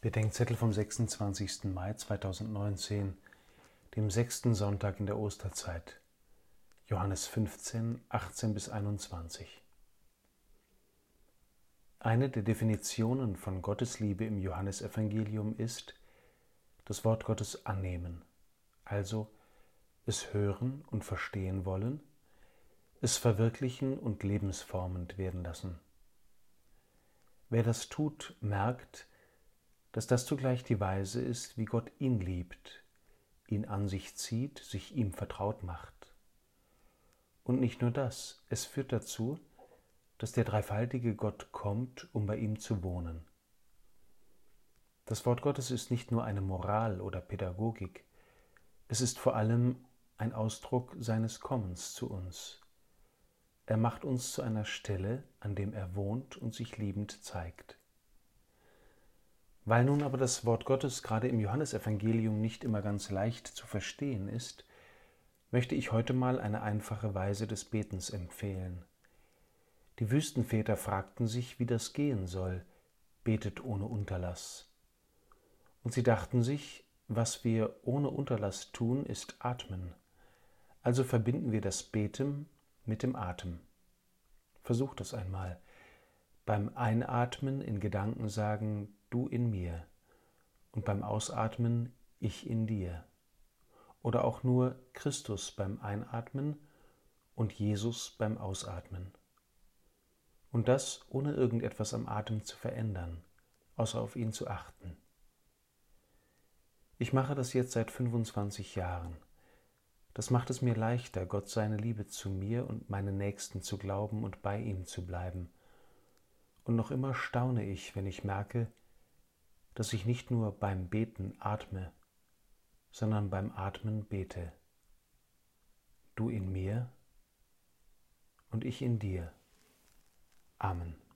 Bedenkzettel vom 26. Mai 2019, dem sechsten Sonntag in der Osterzeit. Johannes 15, 18 bis 21. Eine der Definitionen von Gottes Liebe im Johannesevangelium ist, das Wort Gottes annehmen, also es hören und verstehen wollen, es verwirklichen und lebensformend werden lassen. Wer das tut, merkt, dass das zugleich die Weise ist, wie Gott ihn liebt, ihn an sich zieht, sich ihm vertraut macht. Und nicht nur das, es führt dazu, dass der dreifaltige Gott kommt, um bei ihm zu wohnen. Das Wort Gottes ist nicht nur eine Moral oder Pädagogik, es ist vor allem ein Ausdruck seines Kommens zu uns. Er macht uns zu einer Stelle, an dem er wohnt und sich liebend zeigt. Weil nun aber das Wort Gottes gerade im Johannesevangelium nicht immer ganz leicht zu verstehen ist, möchte ich heute mal eine einfache Weise des Betens empfehlen. Die Wüstenväter fragten sich, wie das gehen soll, betet ohne Unterlass. Und sie dachten sich, was wir ohne Unterlass tun, ist atmen. Also verbinden wir das Beten mit dem Atem. Versucht das einmal. Beim Einatmen in Gedanken sagen, du in mir und beim Ausatmen ich in dir. Oder auch nur Christus beim Einatmen und Jesus beim Ausatmen. Und das ohne irgendetwas am Atem zu verändern, außer auf ihn zu achten. Ich mache das jetzt seit 25 Jahren. Das macht es mir leichter, Gott seine Liebe zu mir und meinen Nächsten zu glauben und bei ihm zu bleiben. Und noch immer staune ich, wenn ich merke, dass ich nicht nur beim Beten atme, sondern beim Atmen bete. Du in mir und ich in dir. Amen.